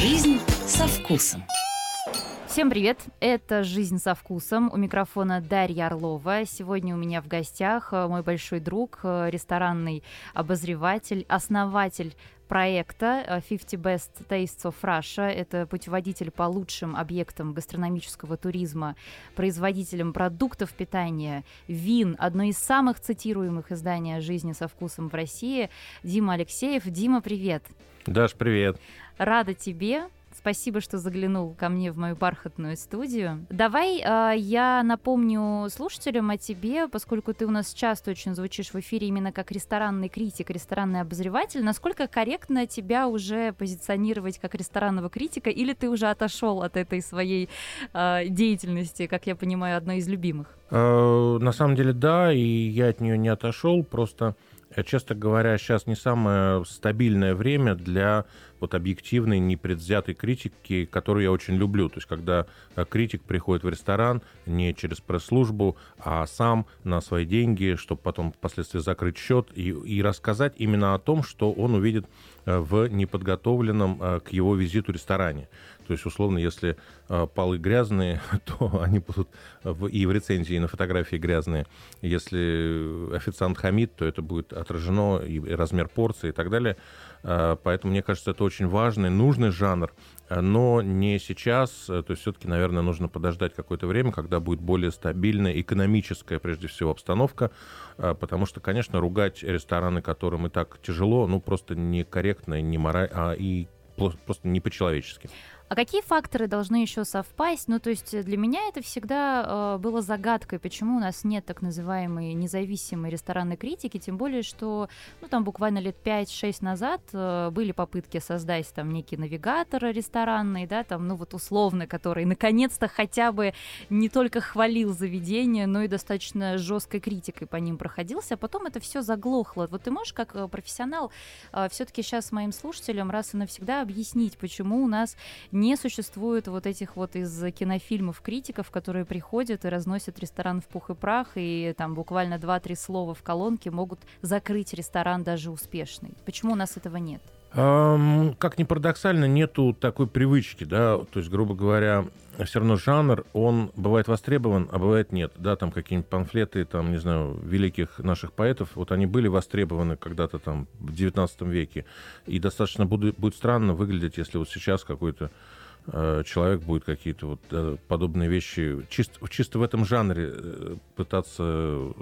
Жизнь со вкусом. Всем привет! Это «Жизнь со вкусом». У микрофона Дарья Орлова. Сегодня у меня в гостях э, мой большой друг, э, ресторанный обозреватель, основатель проекта 50 э, Best Tastes of Russia. Это путеводитель по лучшим объектам гастрономического туризма, производителем продуктов питания, вин, одно из самых цитируемых изданий о жизни со вкусом в России. Дима Алексеев. Дима, привет! Даш, привет! Рада тебе. Спасибо, что заглянул ко мне в мою бархатную студию. Давай э, я напомню слушателям о тебе, поскольку ты у нас часто очень звучишь в эфире именно как ресторанный критик, ресторанный обозреватель. Насколько корректно тебя уже позиционировать как ресторанного критика, или ты уже отошел от этой своей э, деятельности, как я понимаю, одной из любимых? Э, на самом деле, да, и я от нее не отошел, просто честно говоря, сейчас не самое стабильное время для вот объективной, непредвзятой критики, которую я очень люблю. То есть, когда э, критик приходит в ресторан не через пресс-службу, а сам на свои деньги, чтобы потом впоследствии закрыть счет и, и рассказать именно о том, что он увидит э, в неподготовленном э, к его визиту ресторане. То есть, условно, если полы грязные, то они будут и в рецензии, и на фотографии грязные. Если официант хамит, то это будет отражено и размер порции и так далее. Поэтому, мне кажется, это очень важный, нужный жанр, но не сейчас. То есть все-таки, наверное, нужно подождать какое-то время, когда будет более стабильная экономическая, прежде всего, обстановка, потому что, конечно, ругать рестораны, которым и так тяжело, ну, просто некорректно, не мораль, а и просто не по-человечески. А какие факторы должны еще совпасть? Ну, то есть для меня это всегда э, было загадкой, почему у нас нет так называемой независимой ресторанной критики, тем более, что, ну, там буквально лет 5-6 назад э, были попытки создать там некий навигатор ресторанный, да, там, ну, вот условно, который наконец-то хотя бы не только хвалил заведение, но и достаточно жесткой критикой по ним проходился, а потом это все заглохло. Вот ты можешь как э, профессионал э, все-таки сейчас моим слушателям раз и навсегда объяснить, почему у нас не существует вот этих вот из кинофильмов критиков, которые приходят и разносят ресторан в пух и прах, и там буквально 2-3 слова в колонке могут закрыть ресторан даже успешный. Почему у нас этого нет? Как ни парадоксально, нету такой привычки, да, то есть, грубо говоря, все равно жанр, он бывает востребован, а бывает нет, да, там какие-нибудь памфлеты, там, не знаю, великих наших поэтов, вот они были востребованы когда-то там в 19 веке, и достаточно будет, будет странно выглядеть, если вот сейчас какой-то человек будет какие-то вот э, подобные вещи чисто, чисто в этом жанре э, пытаться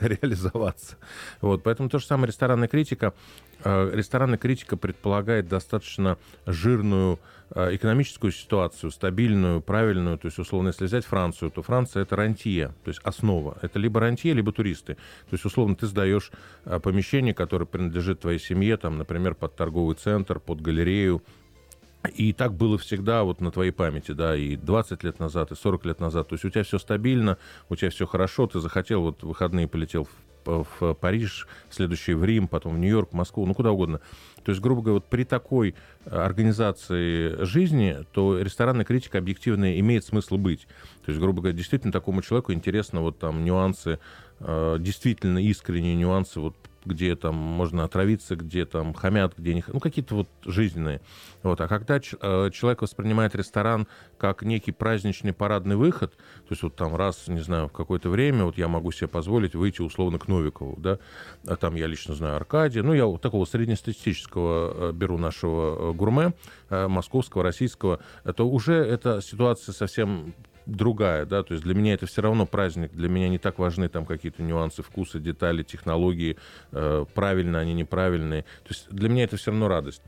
реализоваться. Вот, поэтому то же самое ресторанная критика. Ресторанная критика предполагает достаточно жирную экономическую ситуацию, стабильную, правильную. То есть, условно, если взять Францию, то Франция – это рантье, то есть основа. Это либо рантье, либо туристы. То есть, условно, ты сдаешь помещение, которое принадлежит твоей семье, там, например, под торговый центр, под галерею, и так было всегда вот на твоей памяти, да, и 20 лет назад, и 40 лет назад. То есть у тебя все стабильно, у тебя все хорошо, ты захотел, вот в выходные полетел в, в Париж, следующий в Рим, потом в Нью-Йорк, Москву, ну куда угодно. То есть, грубо говоря, вот при такой э, организации жизни, то ресторанная критика объективная имеет смысл быть. То есть, грубо говоря, действительно такому человеку интересно вот там нюансы, э, действительно искренние нюансы вот где там можно отравиться, где там хамят, где не... Ну, какие-то вот жизненные. Вот. А когда э, человек воспринимает ресторан как некий праздничный парадный выход, то есть вот там раз, не знаю, в какое-то время вот я могу себе позволить выйти условно к Новикову, да, а там я лично знаю Аркадия, ну, я вот такого среднестатистического э, беру нашего э, гурме, московского, российского, это уже эта ситуация совсем другая, да, то есть для меня это все равно праздник, для меня не так важны там какие-то нюансы вкуса, детали, технологии, э, правильно они, неправильные, то есть для меня это все равно радость.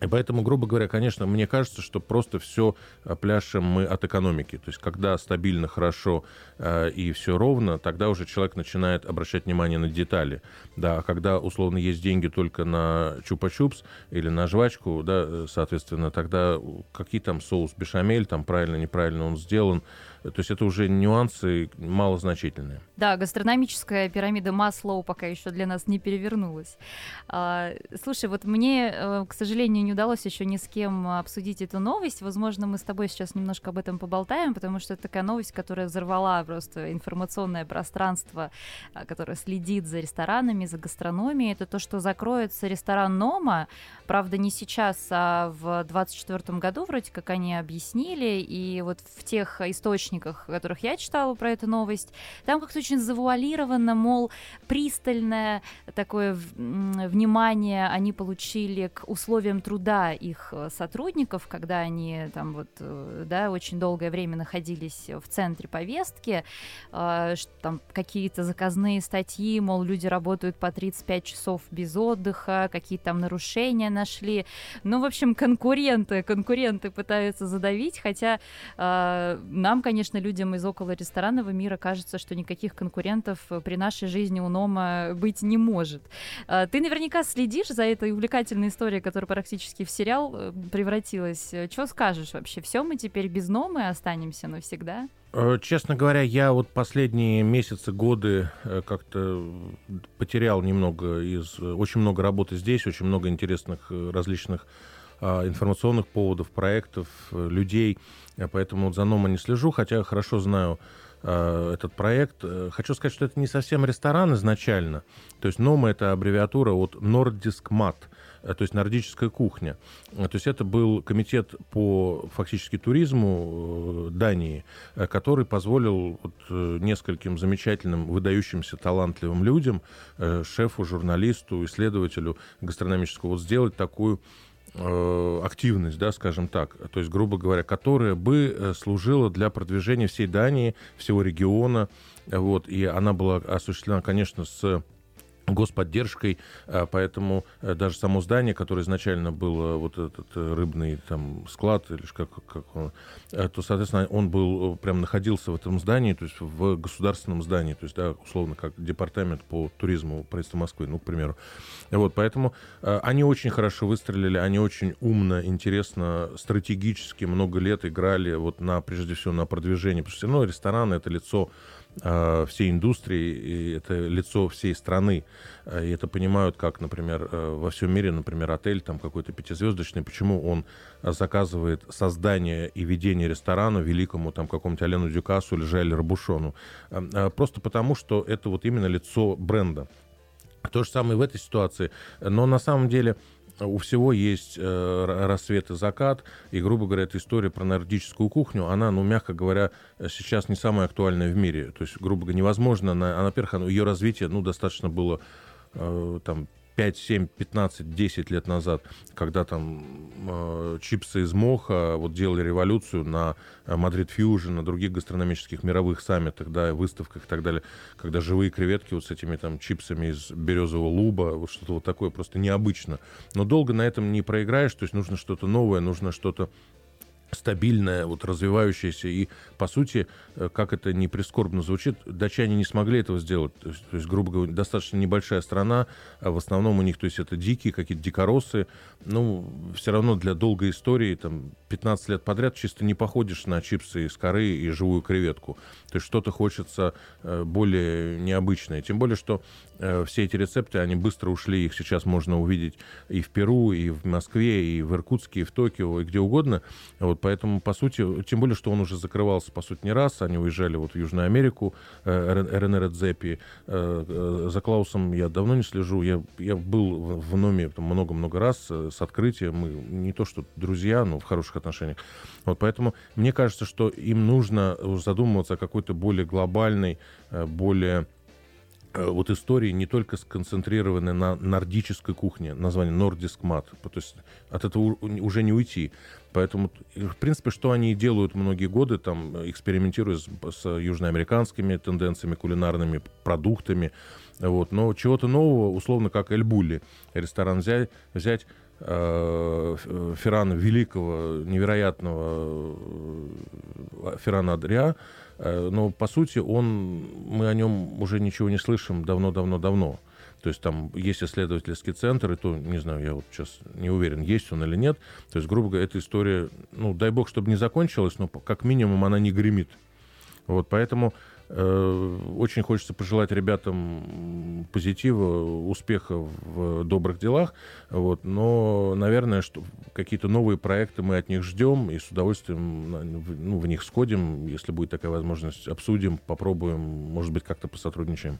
И поэтому, грубо говоря, конечно, мне кажется, что просто все э, пляшем мы от экономики. То есть, когда стабильно, хорошо э, и все ровно, тогда уже человек начинает обращать внимание на детали. Да, а когда, условно, есть деньги только на чупа-чупс или на жвачку, да, соответственно, тогда какие там соус бешамель, там правильно, неправильно он сделан, То есть это уже нюансы малозначительные. Да, гастрономическая пирамида Маслоу пока еще для нас не перевернулась. А, слушай, вот мне, э, к сожалению, не удалось еще ни с кем обсудить эту новость. Возможно, мы с тобой сейчас немножко об этом поболтаем, потому что это такая новость, которая взорвала просто информационное пространство, а, которое следит за ресторанами, за гастрономией. Это то, что закроется ресторан Нома. Правда, не сейчас, а в 2024 году вроде как они объяснили. И вот в тех источниках, которых я читала про эту новость, там как-то очень завуалировано, мол, пристальное такое внимание они получили к условиям труда их э, сотрудников, когда они там вот, э, да, очень долгое время находились в центре повестки, э, там какие-то заказные статьи, мол, люди работают по 35 часов без отдыха, какие там нарушения нашли. Ну, в общем, конкуренты, конкуренты пытаются задавить, хотя нам, конечно, людям из около ресторанного мира кажется, что никаких конкурентов при нашей жизни у Нома быть не может. Ты наверняка следишь за этой увлекательной историей, которая практически в сериал э, превратилась. Что скажешь вообще? Все мы теперь без Номы останемся навсегда? Э, честно говоря, я вот последние месяцы, годы э, как-то потерял немного из... Очень много работы здесь, очень много интересных различных а, информационных поводов, проектов, людей. Поэтому за Нома не слежу, хотя хорошо знаю Э, этот проект. Э, хочу сказать, что это не совсем ресторан изначально. То есть НОМА — это аббревиатура от Nordisk Mat, э, то есть нордическая кухня. То есть это был комитет по фактически туризму Дании, который позволил вот нескольким замечательным, выдающимся, талантливым людям, шефу, журналисту, исследователю гастрономического, вот сделать такую Э, активность, да, скажем так, то есть, грубо говоря, которая бы э, служила для продвижения всей Дании, всего региона, вот, и она была осуществлена, конечно, с господдержкой, а, поэтому э, даже само здание, которое изначально было вот этот э, рыбный там склад, или как, как он, э, то, соответственно, он был, прям находился в этом здании, то есть в государственном здании, то есть, да, условно, как департамент по туризму правительства Москвы, ну, к примеру. Вот, поэтому они очень хорошо выстрелили, они очень умно, интересно, стратегически много лет играли вот на, прежде всего, на продвижение, потому что все равно ресторан — это лицо Э, всей индустрии, и это лицо всей страны. Э, и это понимают, как, например, э, во всем мире, например, отель там какой-то пятизвездочный, почему он заказывает создание и ведение ресторана великому там какому-то Алену Дюкасу или Жайле Рабушону. Просто потому, что это вот именно лицо бренда. То же самое в этой ситуации. Но на самом деле у всего есть э, рассвет и закат, и, грубо говоря, эта история про нордическую кухню, она, ну, мягко говоря, сейчас не самая актуальная в мире. То есть, грубо говоря, невозможно, она, она во-первых, ее развитие, ну, достаточно было э, там 5, 7, 15, 10 лет назад, когда там э, чипсы из моха вот делали революцию на э, Madrid Fusión, на других гастрономических мировых саммитах, да, выставках и так далее, когда живые креветки вот с этими там чипсами из березового луба, вот что-то вот такое просто необычно. Но долго на этом не проиграешь, то есть нужно что-то новое, нужно что-то стабильная, вот развивающаяся. И, по сути, э, как это не прискорбно звучит, датчане не смогли этого сделать. То есть, грубо говоря, достаточно небольшая страна, а в основном у них, то есть это дикие какие-то дикоросы. Ну, все равно для долгой истории, там, 15 лет подряд чисто не походишь на чипсы из коры и живую креветку. То есть что-то хочется э, более необычное. Тем более, что э, все эти рецепты, они быстро ушли, их сейчас можно увидеть и в Перу, и в Москве, и в Иркутске, и в Токио, и где угодно. Вот поэтому, по сути, тем более, что он уже закрывался, по сути, не раз. Они уезжали вот в Южную Америку, э, РНР Дзепи. За Клаусом я давно не слежу. Я, я был в Номе много-много раз с открытием. Мы не то что друзья, но в хороших отношениях. Вот поэтому мне кажется, что им нужно задумываться о какой-то более глобальной, э, более э, вот истории не только сконцентрированы на нордической кухне, название Nordisk Mat, то есть от этого уже не уйти. Поэтому, в принципе, что они делают многие годы, там, экспериментируя с, с южноамериканскими тенденциями, кулинарными продуктами, вот. но чего-то нового, условно, как Эль Булли, ресторан взять, взять Э, Феррана Великого, невероятного э, Феррана Адриа, э, но по сути он, мы о нем уже ничего не слышим давно-давно-давно. То есть там есть исследовательский центр, и то, не знаю, я вот сейчас не уверен, есть он или нет. То есть, грубо говоря, эта история, ну, дай бог, чтобы не закончилась, но как минимум она не гремит. Вот, поэтому очень хочется пожелать ребятам позитива, успеха в добрых делах. Вот. Но, наверное, что какие-то новые проекты мы от них ждем и с удовольствием ну, в них сходим. Если будет такая возможность, обсудим, попробуем, может быть, как-то посотрудничаем.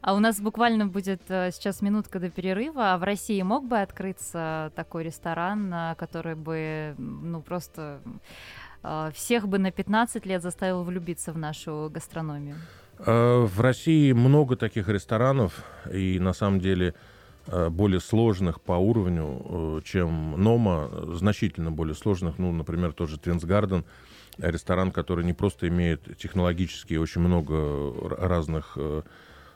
А у нас буквально будет э, сейчас минутка до перерыва. А в России мог бы открыться такой ресторан, э, который бы ну, просто всех бы на 15 лет заставил влюбиться в нашу гастрономию? А, в России много таких ресторанов, и на самом деле а, более сложных по уровню, э, чем Нома, значительно более сложных, ну, например, тоже Твинс Гарден, ресторан, который не просто имеет технологически очень много разных э,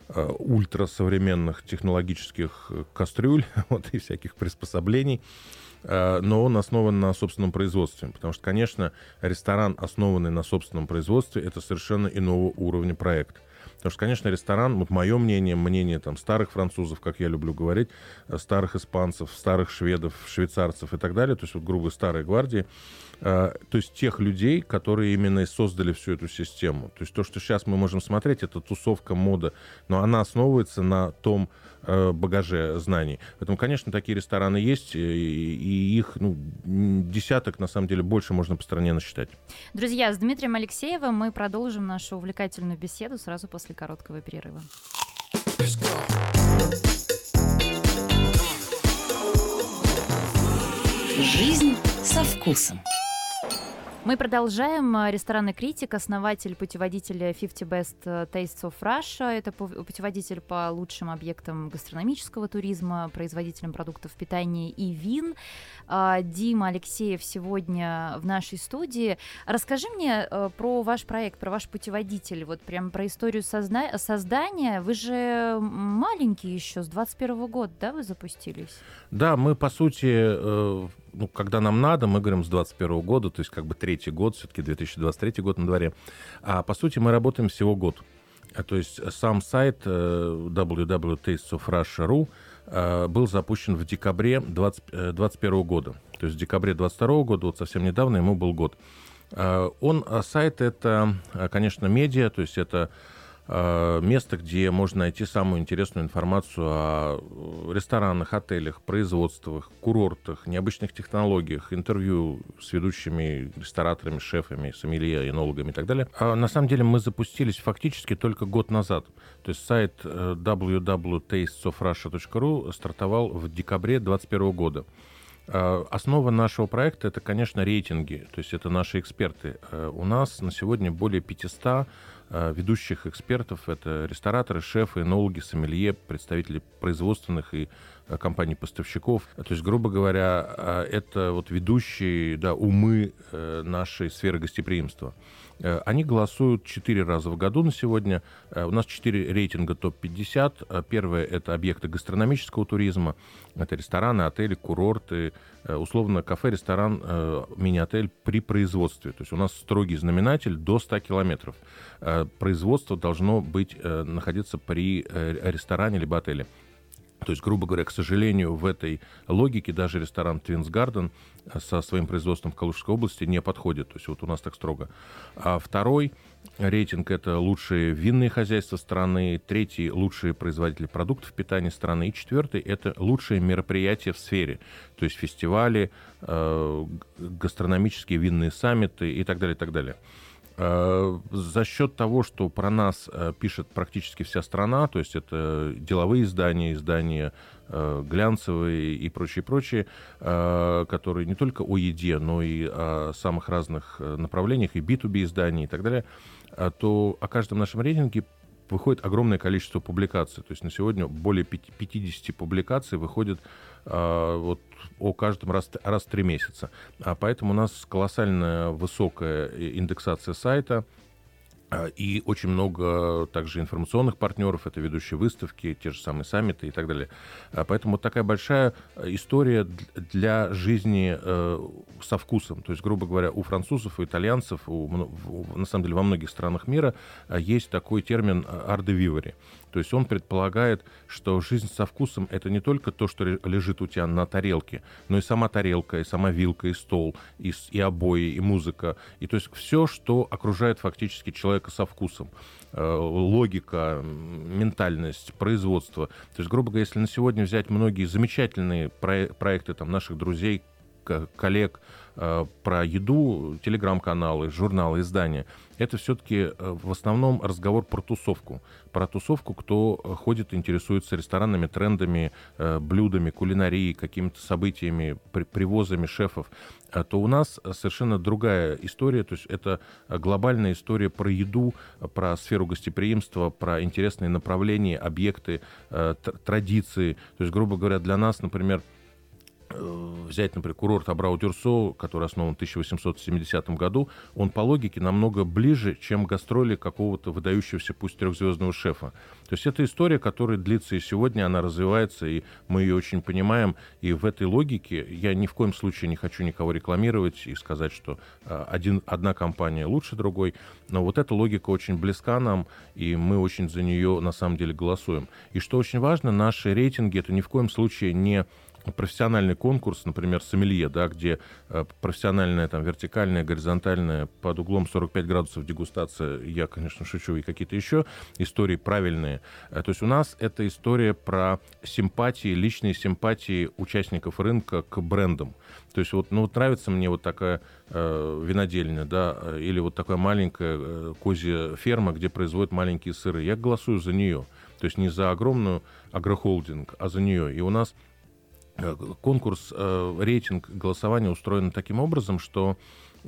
ультрасовременных технологических кастрюль вот, и всяких приспособлений, Э, но он основан на собственном производстве. Потому что, конечно, ресторан, основанный на собственном производстве, это совершенно иного уровня проект. Потому что, конечно, ресторан, вот мое мнение, мнение там старых французов, как я люблю говорить, э, старых испанцев, старых шведов, швейцарцев и так далее, то есть вот грубо старой гвардии, э, то есть тех людей, которые именно и создали всю эту систему. То есть то, что сейчас мы можем смотреть, это тусовка, мода, но она основывается на том, Э, багаже знаний. Поэтому, конечно, такие рестораны есть, и их ну, десяток, на самом деле, больше можно по стране насчитать. Друзья, с Дмитрием Алексеевым мы продолжим нашу увлекательную беседу сразу после короткого перерыва. Жизнь со вкусом. Мы продолжаем. А, ресторанный критик, основатель путеводителя 50 Best Tastes of Russia. Это путеводитель по лучшим объектам гастрономического туризма, производителям продуктов питания и вин. А, Дима Алексеев сегодня в нашей студии. Расскажи мне э, про ваш проект, про ваш путеводитель, вот прям про историю созна- создания. Вы же маленький еще, с 21 года, да, вы запустились? Да, мы, по сути, э, ну, когда нам надо, мы говорим с 2021 года, то есть как бы третий год, все-таки 2023 год на дворе. А по сути мы работаем всего год. А, то есть сам сайт э, www.tastesofrussia.ru э, был запущен в декабре 2021 э, года. То есть в декабре 2022 года, вот совсем недавно ему был год. Он, сайт это, конечно, медиа, то есть это Э, место, где можно найти самую интересную информацию о э, ресторанах, отелях, производствах, курортах, необычных технологиях, интервью с ведущими рестораторами, шефами, сомелье, энологами и так далее. А на самом деле мы запустились фактически только год назад. То есть сайт э, www.tastesofrussia.ru стартовал в декабре 2021 года. Основа нашего проекта это, конечно, рейтинги, то есть это наши эксперты. У нас на сегодня более 500 Э, ведущих экспертов. Это рестораторы, шефы, энологи, сомелье, представители производственных и э, компаний-поставщиков. То есть, грубо говоря, э, это вот ведущие да, умы нашей сферы гостеприимства. Они голосуют четыре раза в году на сегодня. У нас четыре рейтинга топ-50. Первое – это объекты гастрономического туризма. Это рестораны, отели, курорты, условно кафе, ресторан, мини-отель при производстве. То есть у нас строгий знаменатель до 100 километров. Э, производство должно быть, э, находиться при э, ресторане либо отеле. То есть, грубо говоря, к сожалению, в этой логике даже ресторан Twins Garden со своим производством в Калужской области не подходит. То есть вот у нас так строго. А второй рейтинг – это лучшие винные хозяйства страны. Третий – лучшие производители продуктов питания страны. И четвертый – это лучшие мероприятия в сфере. То есть фестивали, гастрономические винные саммиты и так далее, и так далее. Э, за счет того, что про нас э, пишет практически вся страна, то есть это деловые издания, издания э, глянцевые и прочие, прочие, которые не только о еде, но и о самых разных направлениях, и B2B изданий и так далее, то о каждом нашем рейтинге выходит огромное количество публикаций. То есть на сегодня более 50 публикаций выходит а, вот о каждом раз, раз в три месяца. А поэтому у нас колоссальная высокая индексация сайта, и очень много также информационных партнеров, это ведущие выставки, те же самые саммиты и так далее. А, поэтому вот такая большая история для жизни э, со вкусом. То есть, грубо говоря, у французов, у итальянцев, у, на самом деле во многих странах мира есть такой термин vivere. То есть он предполагает, что жизнь со вкусом — это не только то, что лежит у тебя на тарелке, но и сама тарелка, и сама вилка, и стол, и, и обои, и музыка. И то есть все, что окружает фактически человека со вкусом. Э, логика, ментальность, производство. То есть, грубо говоря, если на сегодня взять многие замечательные проекты там, наших друзей, коллег про еду, телеграм-каналы, журналы, издания, это все-таки э, в основном разговор про тусовку. Про тусовку, кто ходит, интересуется ресторанами, трендами, э, блюдами, кулинарией, какими-то событиями, привозами шефов, то у нас совершенно другая история. То есть это глобальная история про еду, про сферу гостеприимства, про интересные направления, объекты, традиции. То есть, грубо говоря, для нас, например, Э, взять, например, курорт Абрау-Дюрсо, который основан в 1870 году, он по логике намного ближе, чем гастроли какого-то выдающегося, пусть трехзвездного шефа. То есть это история, которая длится и сегодня, она развивается, и мы ее очень понимаем. И в этой логике я ни в коем случае не хочу никого рекламировать и сказать, что э, один, одна компания лучше другой. Но вот эта логика очень близка нам, и мы очень за нее на самом деле голосуем. И что очень важно, наши рейтинги это ни в коем случае не профессиональный конкурс, например, сомелье, да, где э, профессиональная, там, вертикальная, горизонтальная, под углом 45 градусов дегустация, я, конечно, шучу, и какие-то еще истории правильные. Э, то есть у нас это история про симпатии, личные симпатии участников рынка к брендам. То есть вот, ну, вот нравится мне вот такая э, винодельня, да, э, или вот такая маленькая э, козья ферма, где производят маленькие сыры. Я голосую за нее. То есть не за огромную агрохолдинг, а за нее. И у нас конкурс, э, рейтинг голосования устроен таким образом, что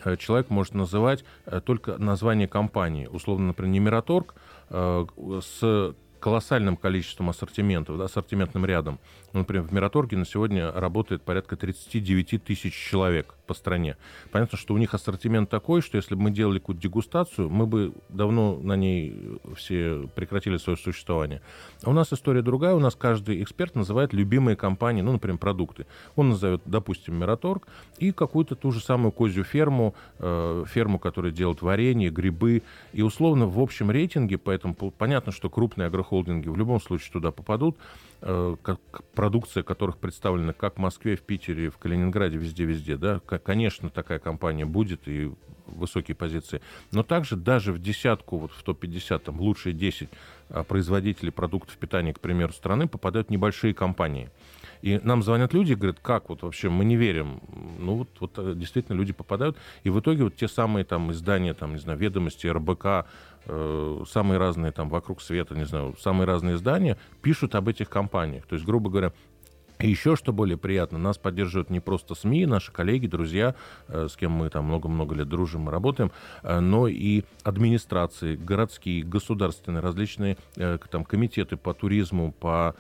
э, человек может называть только название компании. Условно, например, не Мираторг с колоссальным количеством ассортиментов, да, ассортиментным рядом. Ну, например, в Мираторге на сегодня работает порядка 39 тысяч человек по стране. Понятно, что у них ассортимент такой, что если бы мы делали какую-то дегустацию, мы бы давно на ней все прекратили свое существование. А у нас история другая. У нас каждый эксперт называет любимые компании, ну, например, продукты. Он назовет, допустим, Мираторг и какую-то ту же самую козью ферму, э, ферму, которая делает варенье, грибы. И условно в общем рейтинге, поэтому понятно, что крупные агрохолдинги в любом случае туда попадут, э, как продукция которых представлена как в Москве, в Питере, в Калининграде, везде-везде, да, конечно, такая компания будет и высокие позиции. Но также даже в десятку, вот в топ-50, там, лучшие 10 а, производителей продуктов питания, к примеру, страны попадают небольшие компании. И нам звонят люди и говорят, как вот вообще, мы не верим. Ну вот, вот э, действительно люди попадают. И в итоге вот те самые там издания, там, не знаю, ведомости, РБК, э, самые разные там вокруг света, не знаю, самые разные издания пишут об этих компаниях. То есть, грубо говоря, и еще, что более приятно, нас поддерживают не просто СМИ, наши коллеги, друзья, э, с кем мы там много-много лет дружим и работаем, э, но и администрации, городские, государственные, различные э, там, комитеты по туризму, по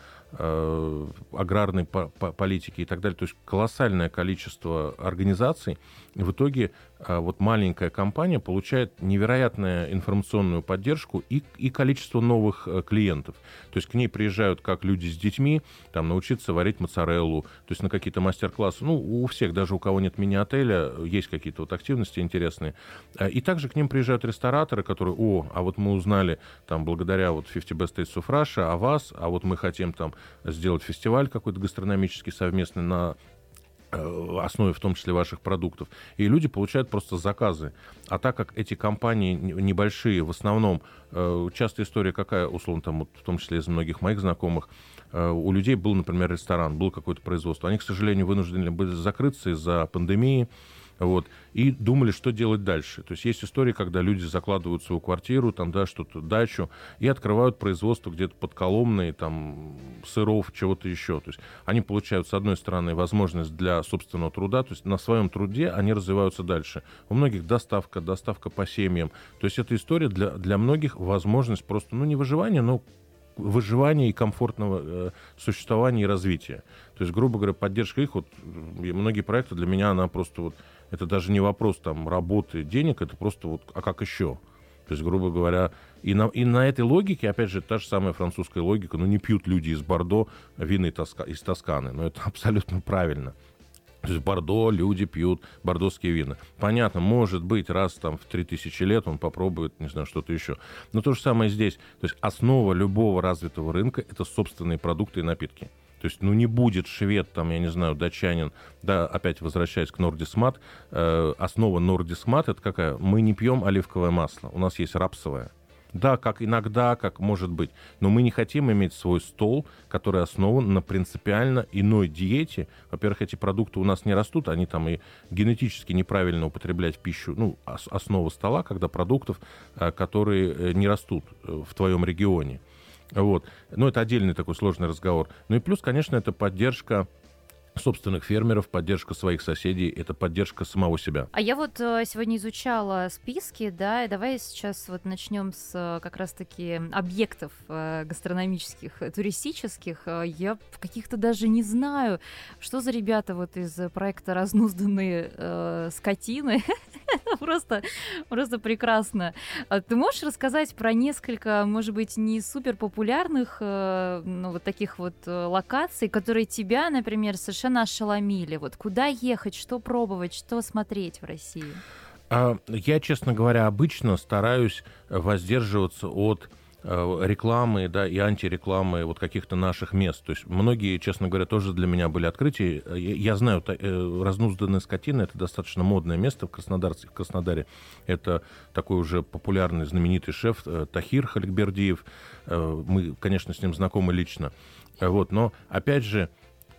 аграрной политике и так далее. То есть колоссальное количество организаций. В итоге вот маленькая компания получает невероятную информационную поддержку и, и количество новых э, клиентов. То есть к ней приезжают как люди с детьми, там, научиться варить моцареллу, то есть на какие-то мастер-классы. Ну, у всех, даже у кого нет мини-отеля, есть какие-то вот активности интересные. А, и также к ним приезжают рестораторы, которые, о, а вот мы узнали, там, благодаря вот 50 Best States of Russia о вас, а вот мы хотим там сделать фестиваль какой-то гастрономический совместный на основе в том числе ваших продуктов. И люди получают просто заказы. А так как эти компании небольшие, в основном, э, часто история какая, условно, там, вот, в том числе из многих моих знакомых, э, у людей был, например, ресторан, был какое-то производство. Они, к сожалению, вынуждены были закрыться из-за пандемии, вот, и думали, что делать дальше. То есть есть истории, когда люди закладывают свою квартиру, там, да, что-то, дачу, и открывают производство где-то под Коломной, там, сыров, чего-то еще. То есть они получают, с одной стороны, возможность для собственного труда, то есть на своем труде они развиваются дальше. У многих доставка, доставка по семьям. То есть эта история для, для многих возможность просто, ну, не выживания, но выживания и комфортного э, существования и развития. То есть, грубо говоря, поддержка их, вот многие проекты для меня, она просто вот это даже не вопрос там работы, денег, это просто вот, а как еще? То есть, грубо говоря, и на, и на этой логике, опять же, та же самая французская логика, ну не пьют люди из Бордо вины из Тосканы, но это абсолютно правильно. То есть Бордо люди пьют бордоские вина. Понятно, может быть, раз там в 3000 лет он попробует, не знаю, что-то еще. Но то же самое здесь. То есть основа любого развитого рынка – это собственные продукты и напитки. То есть, ну, не будет швед, там, я не знаю, датчанин, да, опять возвращаясь к Нордисмат, э, основа Нордисмат – это какая? Мы не пьем оливковое масло, у нас есть рапсовое. Да, как иногда, как может быть. Но мы не хотим иметь свой стол, который основан на принципиально иной диете. Во-первых, эти продукты у нас не растут, они там и генетически неправильно употреблять пищу, ну, основа стола, когда продуктов, э, которые э, не растут э, в твоем регионе. Вот. Но это отдельный такой сложный разговор. Ну и плюс, конечно, это поддержка собственных фермеров, поддержка своих соседей, это поддержка самого себя. А я вот э, сегодня изучала списки, да, и давай сейчас вот начнем с э, как раз-таки объектов э, гастрономических, туристических. Я каких-то даже не знаю, что за ребята вот из проекта «Разнузданные э, скотины». просто, просто прекрасно. А ты можешь рассказать про несколько, может быть, не супер популярных, ну, вот таких вот локаций, которые тебя, например, совершенно совершенно ошеломили? Вот куда ехать, что пробовать, что смотреть в России? А, я, честно говоря, обычно стараюсь воздерживаться от э, рекламы, да, и антирекламы вот каких-то наших мест. То есть многие, честно говоря, тоже для меня были открытия. Я знаю, э, разнузданная скотина — это достаточно модное место в Краснодаре. В Краснодаре это такой уже популярный, знаменитый шеф э, Тахир Халикбердиев. Мы, конечно, с ним знакомы лично. Вот, но, опять же,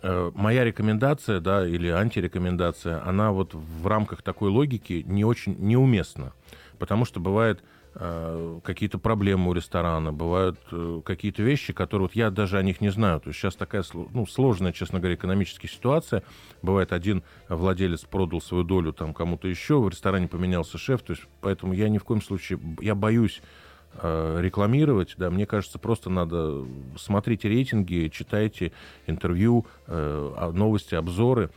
моя рекомендация, да, или антирекомендация, она вот в рамках такой логики не очень неуместна. Потому что бывает э, какие-то проблемы у ресторана, бывают э, какие-то вещи, которые вот я даже о них не знаю. То есть сейчас такая ну, сложная, честно говоря, экономическая ситуация. Бывает, один владелец продал свою долю там кому-то еще, в ресторане поменялся шеф. То есть поэтому я ни в коем случае, я боюсь Э, рекламировать, да, мне кажется, просто надо смотрите рейтинги, читайте интервью, э, новости, обзоры,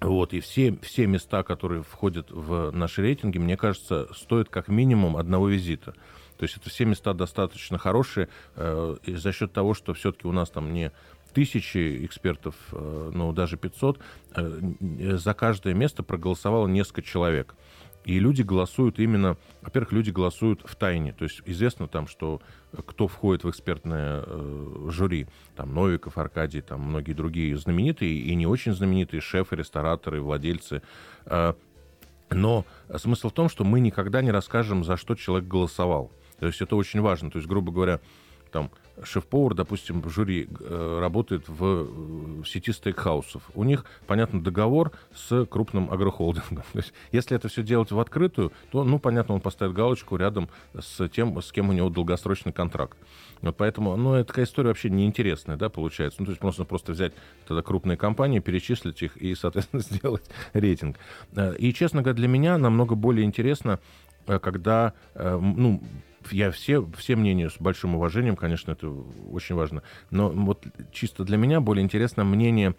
вот, и все, все места, которые входят в наши рейтинги, мне кажется, стоят как минимум одного визита. То есть это все места достаточно хорошие, э, и за счет того, что все-таки у нас там не тысячи экспертов, э, но даже 500, э, за каждое место проголосовало несколько человек. И люди голосуют именно, во-первых, люди голосуют в тайне. То есть известно там, что э, кто входит в экспертное э, жюри. Там Новиков, Аркадий, там многие другие знаменитые и не очень знаменитые шефы, рестораторы, владельцы. Э, но смысл в том, что мы никогда не расскажем, за что человек голосовал. То есть это очень важно. То есть, грубо говоря, там шеф-повар, допустим, в жюри э, работает в, в сети стейкхаусов. У них, понятно, договор с крупным агрохолдингом. То есть, если это все делать в открытую, то, ну, понятно, он поставит галочку рядом с тем, с кем у него долгосрочный контракт. Вот поэтому, ну, это такая история вообще неинтересная, да, получается. Ну, то есть можно просто взять тогда крупные компании, перечислить их и, соответственно, сделать рейтинг. Э, и, честно говоря, для меня намного более интересно, э, когда, ну, я все, все мнения с большим уважением, конечно, это очень важно. Но вот чисто для меня более интересно мнение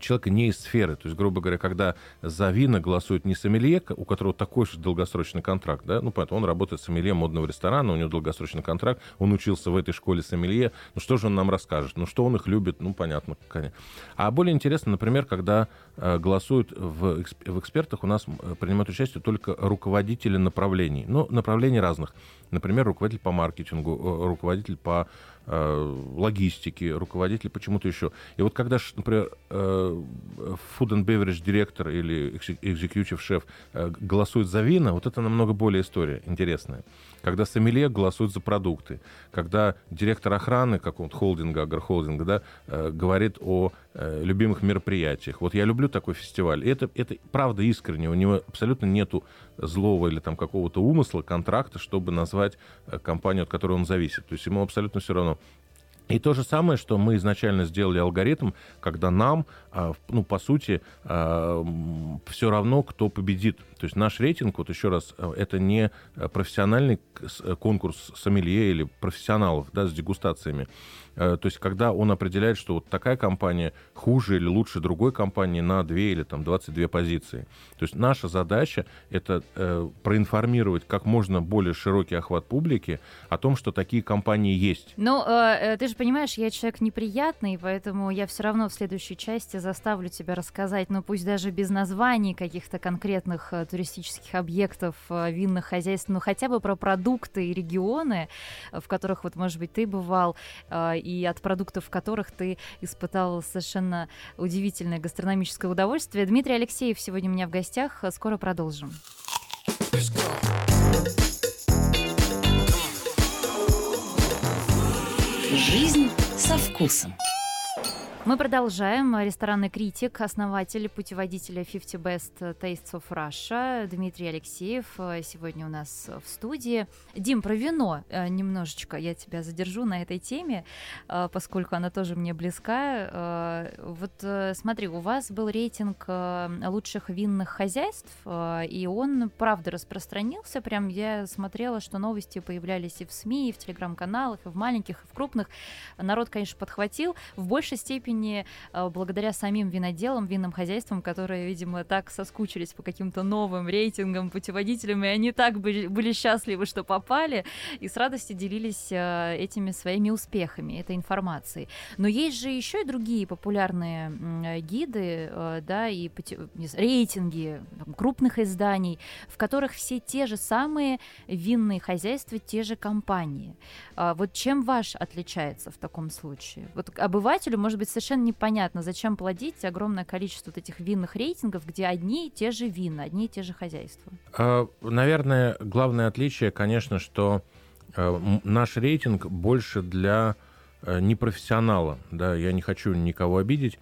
человека не из сферы. То есть, грубо говоря, когда за вина голосует не сомелье, у которого такой же долгосрочный контракт, да, ну, поэтому он работает сомелье модного ресторана, у него долгосрочный контракт, он учился в этой школе сомелье, ну, что же он нам расскажет? Ну, что он их любит? Ну, понятно, конечно. А более интересно, например, когда э, голосуют в, в экспертах, у нас э, принимают участие только руководители направлений, ну, направлений разных. Например, руководитель по маркетингу, э, руководитель по э, логистики, руководитель почему-то еще. И вот когда, например, э, food and beverage директор или executive шеф э, голосует за вина, вот это намного более история интересная. Когда сомелье голосует за продукты, когда директор охраны какого-то холдинга, агрохолдинга, да, э, говорит о э, любимых мероприятиях. Вот я люблю такой фестиваль. Это, это правда искренне. У него абсолютно нету злого или там какого-то умысла, контракта, чтобы назвать э, компанию, от которой он зависит. То есть ему абсолютно все равно. И то же самое, что мы изначально сделали алгоритм, когда нам, а, ну, по сути, а, все равно, кто победит. То есть наш рейтинг, вот еще раз, э, это не профессиональный конкурс сомелье или профессионалов да, с дегустациями. Э, то есть, когда он определяет, что вот такая компания хуже или лучше другой компании на 2 или там 22 позиции. То есть, наша задача — это э, проинформировать как можно более широкий охват публики о том, что такие компании есть. Ну, э, ты же понимаешь, я человек неприятный, поэтому я все равно в следующей части заставлю тебя рассказать, ну пусть даже без названий каких-то конкретных туристических объектов, винных хозяйств, ну хотя бы про продукты и регионы, в которых вот, может быть, ты бывал, и от продуктов которых ты испытал совершенно удивительное гастрономическое удовольствие. Дмитрий Алексеев сегодня у меня в гостях. Скоро продолжим. Жизнь со вкусом. Мы продолжаем. Ресторанный критик, основатель путеводителя 50 Best Tastes of Russia Дмитрий Алексеев э, сегодня у нас в студии. Дим, про вино э, немножечко я тебя задержу на этой теме, э, поскольку она тоже мне близка. Вот смотри, у вас был рейтинг лучших винных хозяйств, и он, правда, распространился. Прям я смотрела, что новости появлялись и в СМИ, и в телеграм-каналах, и в маленьких, и в крупных. Народ, конечно, подхватил. В большей степени степени э, благодаря самим виноделам, винным хозяйствам, которые, видимо, так соскучились по каким-то новым рейтингам, путеводителям, и они так были, счастливы, что попали, и с радостью делились э, этими своими успехами, этой информацией. Но есть же еще и другие популярные гиды, э, да, и рейтинги крупных изданий, в которых все те же самые винные хозяйства, те же компании. А вот чем ваш отличается в таком случае? Вот обывателю, может быть, совершенно непонятно, зачем плодить огромное количество вот этих винных рейтингов, где одни и те же вина, одни и те же хозяйства. А, наверное, главное отличие, конечно, что э, наш рейтинг больше для э, непрофессионала. Да, я не хочу никого обидеть.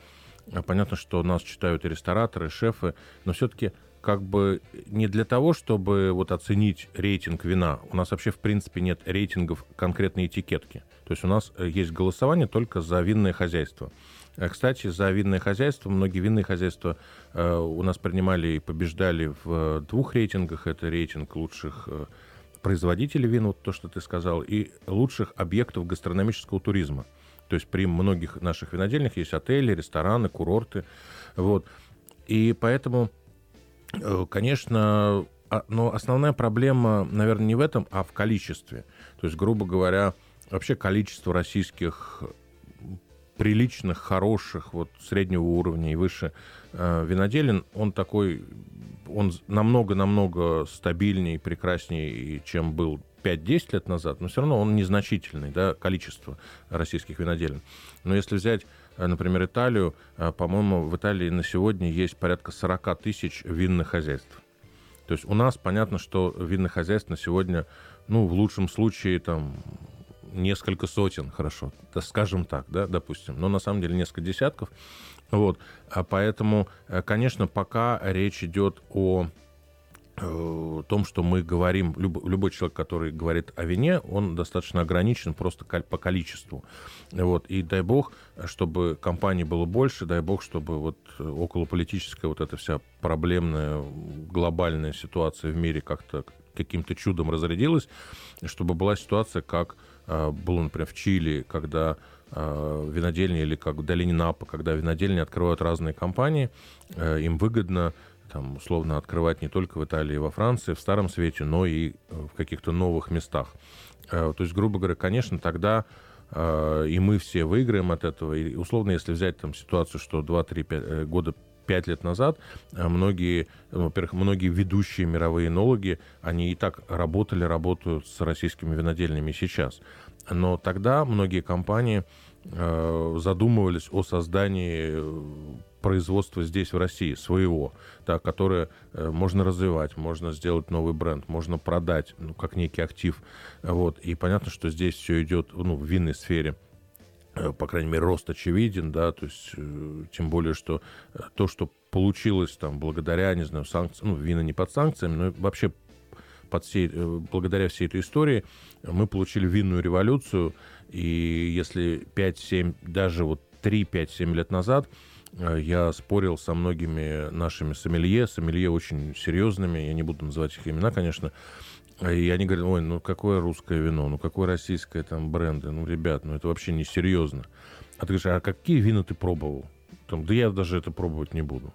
Понятно, что нас читают и рестораторы, и шефы, но все-таки как бы не для того, чтобы вот оценить рейтинг вина. У нас вообще, в принципе, нет рейтингов конкретной этикетки. То есть у нас э, есть голосование только за винное хозяйство. Э, кстати, за винное хозяйство, многие винные хозяйства э, у нас принимали и побеждали в двух рейтингах. Это рейтинг лучших производителей вин, вот то, что ты сказал, и лучших объектов гастрономического туризма. То есть при многих наших винодельнях есть отели, рестораны, курорты. Вот. И поэтому Э, конечно, а, но основная проблема, наверное, не в этом, а в количестве. То есть, грубо говоря, вообще количество российских приличных, хороших, вот среднего уровня и выше э, виноделин, он такой, он намного-намного стабильнее прекраснее, чем был 5-10 лет назад, но все равно он незначительный, да, количество российских виноделин. Но если взять Э, например, Италию, э, по-моему, в Италии на сегодня есть порядка 40 тысяч винных хозяйств. То есть у нас понятно, что винных хозяйств на сегодня, ну, в лучшем случае, там, несколько сотен, хорошо, да, скажем так, да, допустим, но на самом деле несколько десятков. Вот, а поэтому, э, конечно, пока речь идет о Э, том, что мы говорим, люб, любой человек, который говорит о вине, он достаточно ограничен просто по количеству. Вот. И дай бог, чтобы компаний было больше, дай бог, чтобы вот околополитическая вот эта вся проблемная глобальная ситуация в мире как-то каким-то чудом разрядилась, чтобы была ситуация, как э, было, например, в Чили, когда э, винодельни или как в долине Напа, когда винодельни открывают разные компании, им выгодно там, условно открывать не только в Италии во Франции, в Старом Свете, но и э, в каких-то новых местах. Э, то есть, грубо говоря, конечно, тогда э, и мы все выиграем от этого. И, условно, если взять там ситуацию, что 2-3 года пять лет назад многие, во-первых, многие ведущие мировые энологи, они и так работали, работают с российскими винодельнями сейчас. Но тогда многие компании задумывались о создании производства здесь, в России, своего, да, которое э, можно развивать, можно сделать новый бренд, можно продать, ну, как некий актив. Вот. И понятно, что здесь все идет ну, в винной сфере э, по крайней мере, рост очевиден, да, то есть, э, тем более, что то, что получилось там благодаря, не знаю, санкциям, ну, вина не под санкциями, но вообще под всей, благодаря всей этой истории мы получили винную революцию, и если 5-7, даже вот 3-5-7 лет назад Э, я спорил со многими нашими сомелье, сомелье очень серьезными, я не буду называть их имена, конечно, и они говорят, ой, ну какое русское вино, ну какое российское там бренды, ну, ребят, ну это вообще не серьезно. А ты говоришь, а какие вина ты пробовал? Там, да я даже это пробовать не буду.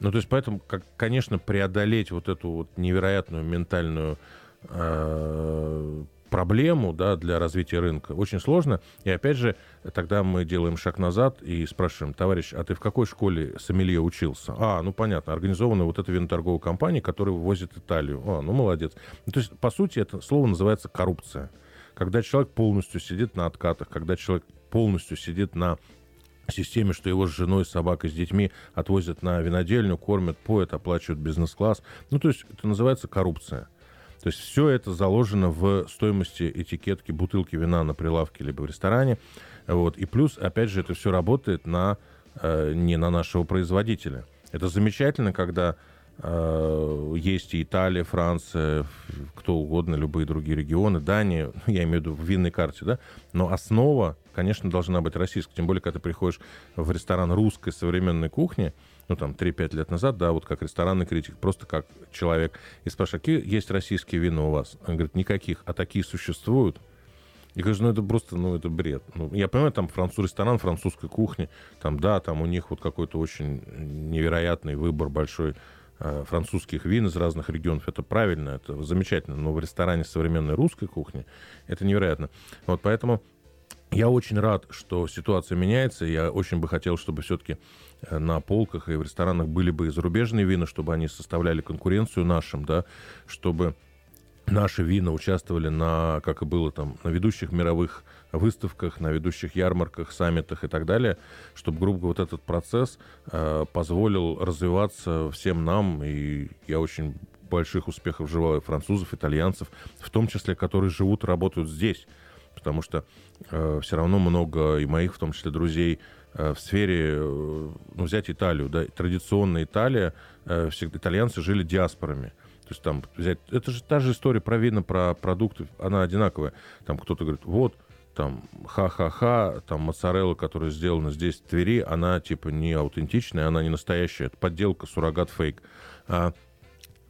Ну, то есть, поэтому, как, конечно, преодолеть вот эту вот невероятную ментальную э, проблему да, для развития рынка очень сложно. И опять же, тогда мы делаем шаг назад и спрашиваем, товарищ, а ты в какой школе сомелье учился? А, ну понятно, организована вот эта виноторговая компания, которая вывозит Италию. А, ну молодец. Ну, то есть, по сути, это слово называется коррупция. Когда человек полностью сидит на откатах, когда человек полностью сидит на системе, что его с женой, собакой, с детьми отвозят на винодельню, кормят, поят, оплачивают бизнес-класс. Ну, то есть это называется коррупция. То есть все это заложено в стоимости этикетки бутылки вина на прилавке либо в ресторане. Вот. И плюс, опять же, это все работает на, э, не на нашего производителя. Это замечательно, когда э, есть и Италия, Франция, кто угодно, любые другие регионы, Дания, я имею в виду в винной карте, да, но основа, конечно, должна быть российская. Тем более, когда ты приходишь в ресторан русской современной кухни, ну, там, 3-5 лет назад, да, вот как ресторанный критик, просто как человек, и спрашиваю, какие есть российские вина у вас? Он говорит, никаких, а такие существуют? Я говорю, ну это просто, ну это бред. Ну, я понимаю, там француз, ресторан французской кухни, там, да, там у них вот какой-то очень невероятный выбор большой э, французских вин из разных регионов. Это правильно, это замечательно. Но в ресторане современной русской кухни это невероятно. Вот поэтому я очень рад, что ситуация меняется. Я очень бы хотел, чтобы все-таки э, на полках и в ресторанах были бы и зарубежные вина, чтобы они составляли конкуренцию нашим, да, чтобы наши вина участвовали на, как и было там, на ведущих мировых выставках, на ведущих ярмарках, саммитах и так далее, чтобы, грубо говоря, вот этот процесс э, позволил развиваться всем нам, и я очень больших успехов желаю французов, итальянцев, в том числе, которые живут работают здесь, потому что э, все равно много и моих, в том числе, друзей э, в сфере, э, ну, взять Италию, да, традиционная Италия, э, всегда итальянцы жили диаспорами. То есть там взять... Это же та же история про вина, про продукты, она одинаковая. Там кто-то говорит, вот, там, ха-ха-ха, там, моцарелла, которая сделана здесь, в Твери, она, типа, не аутентичная, она не настоящая, это подделка, суррогат, фейк. А,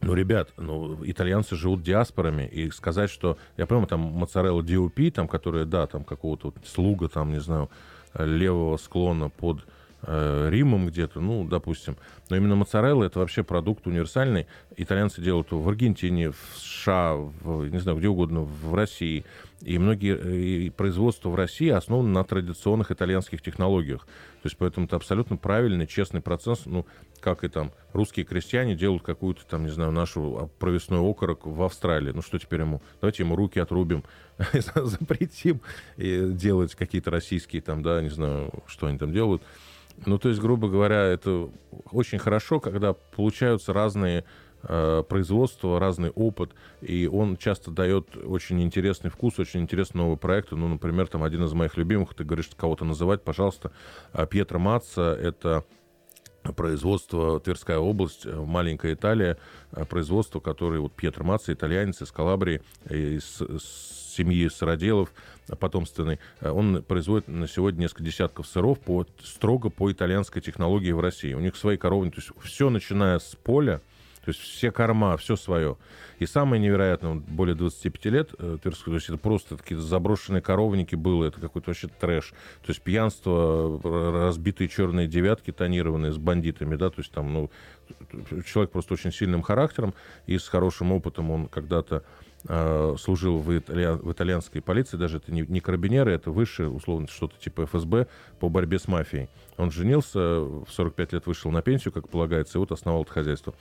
ну, ребят, ну, итальянцы живут диаспорами, и сказать, что, я понимаю, там моцарелла DOP, там, которая, да, там, какого-то вот слуга, там, не знаю, левого склона под Римом где-то, ну, допустим. Но именно моцарелла это вообще продукт универсальный. Итальянцы делают его в Аргентине, в США, в, не знаю, где угодно, в России. И многие э, и производства в России основаны на традиционных итальянских технологиях. То есть поэтому это абсолютно правильный, честный процесс. Ну, как и там русские крестьяне делают какую-то там, не знаю, нашу провесной окорок в Австралии. Ну что теперь ему? Давайте ему руки отрубим, запретим делать какие-то российские там, да, не знаю, что они там делают. Ну, то есть, грубо говоря, это очень хорошо, когда получаются разные э, производства, разный опыт, и он часто дает очень интересный вкус, очень интересный новый проект. Ну, например, там один из моих любимых, ты говоришь, кого-то называть, пожалуйста, э, Пьетро Матца, это производство Тверская область, э, маленькая Италия, э, производство, которое вот Пьетро Матца, итальянец из Калабрии, из, из семьи сыроделов потомственной, э, он производит на сегодня несколько десятков сыров по, строго по итальянской технологии в России. У них свои коровы, то есть все начиная с поля, то есть все корма, все свое. И самое невероятное, более 25 лет, э, Тверской, то есть это просто такие заброшенные коровники было, это какой-то вообще трэш. То есть пьянство, разбитые черные девятки тонированные с бандитами, да, то есть там, ну, человек просто очень сильным характером и с хорошим опытом он когда-то Э, служил в, итальян, в итальянской полиции, даже это не, не карабинеры, это высшее, условно, что-то типа ФСБ по борьбе с мафией. Он женился, в 45 лет вышел на пенсию, как полагается, и вот основал это хозяйство.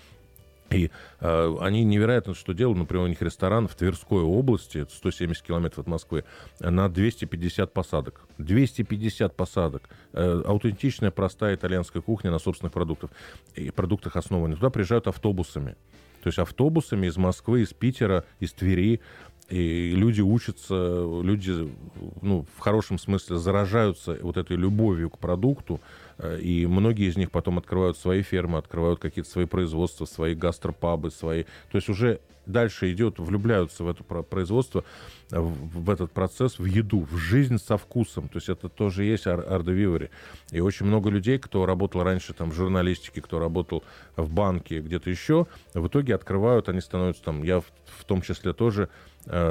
И э, они невероятно что делают. Например, у них ресторан в Тверской области, 170 километров от Москвы, на 250 посадок. 250 посадок. Э, аутентичная, простая итальянская кухня на собственных продуктах. И продуктах основаны. Туда приезжают автобусами. То есть автобусами из Москвы, из Питера, из Твери. И люди учатся, люди, ну, в хорошем смысле, заражаются вот этой любовью к продукту. Э, и многие из них потом открывают свои фермы, открывают какие-то свои производства, свои гастропабы, свои... То есть уже дальше идет, влюбляются в это производство, э, в этот процесс, в еду, в жизнь со вкусом. То есть это тоже есть ардевивери. И очень много людей, кто работал раньше там в журналистике, кто работал в банке, где-то еще, в итоге открывают, они становятся там, я в, в том числе тоже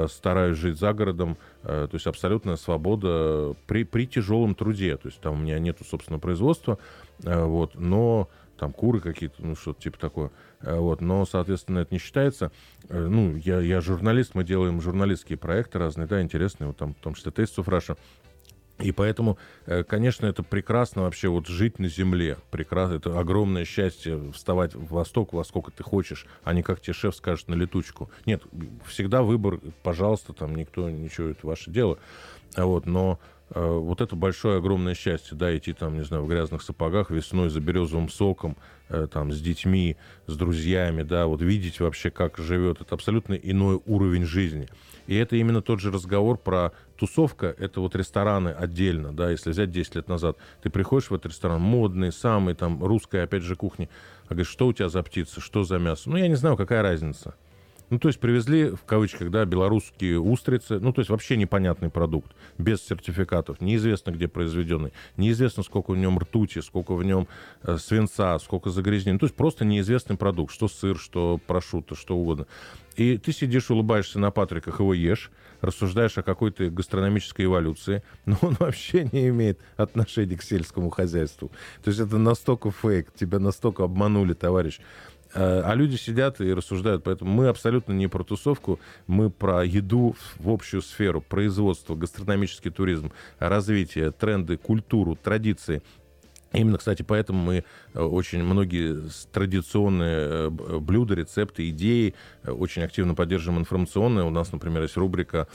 стараюсь жить за городом, э, то есть абсолютная свобода при, при тяжелом труде. То есть там у меня нету собственного производства, э, вот, но там куры какие-то, ну, что-то типа такое. Вот, но, соответственно, это не считается. Ну, я, я журналист, мы делаем журналистские проекты разные, да, интересные, вот там, в том числе of Russia. И поэтому, э, конечно, это прекрасно вообще вот жить на земле. Прекрасно, это огромное счастье вставать в восток, во сколько ты хочешь, а не как тебе шеф скажет на летучку. Нет, всегда выбор, пожалуйста, там никто ничего, это ваше дело. Вот, но э, вот это большое огромное счастье, да, идти там, не знаю, в грязных сапогах весной за березовым соком, э, там, с детьми, с друзьями, да, вот видеть вообще, как живет. Это абсолютно иной уровень жизни. И это именно тот же разговор про тусовка, это вот рестораны отдельно, да, если взять 10 лет назад, ты приходишь в этот ресторан, модный, самый, там, русская, опять же, кухня, а говоришь, что у тебя за птица, что за мясо? Ну, я не знаю, какая разница. Ну, то есть привезли, в кавычках, да, белорусские устрицы, ну, то есть вообще непонятный продукт, без сертификатов, неизвестно, где произведенный, неизвестно, сколько в нем ртути, сколько в нем э, свинца, сколько загрязнений, ну, то есть просто неизвестный продукт, что сыр, что прошутто, что угодно. И ты сидишь, улыбаешься на Патриках, его ешь, рассуждаешь о какой-то гастрономической эволюции, но он вообще не имеет отношения к сельскому хозяйству. То есть это настолько фейк, тебя настолько обманули, товарищ. А, а люди сидят и рассуждают. Поэтому мы абсолютно не про тусовку, мы про еду в общую сферу, производство, гастрономический туризм, развитие, тренды, культуру, традиции. Именно, кстати, поэтому мы э, очень многие традиционные э, блюда, рецепты, идеи э, очень активно поддерживаем информационные. У нас, например, есть рубрика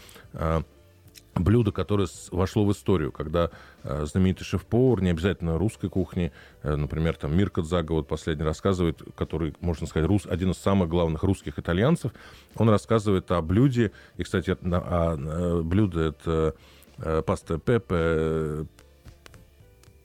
блюдо, которое вошло в историю, когда э, знаменитый шеф-повар, не обязательно русской кухни, э, например, там Мирка Дзага вот последний рассказывает, который, можно сказать, рус, один из самых главных русских итальянцев, он рассказывает о блюде, и, кстати, на, о, о блюдо это э, паста пепе,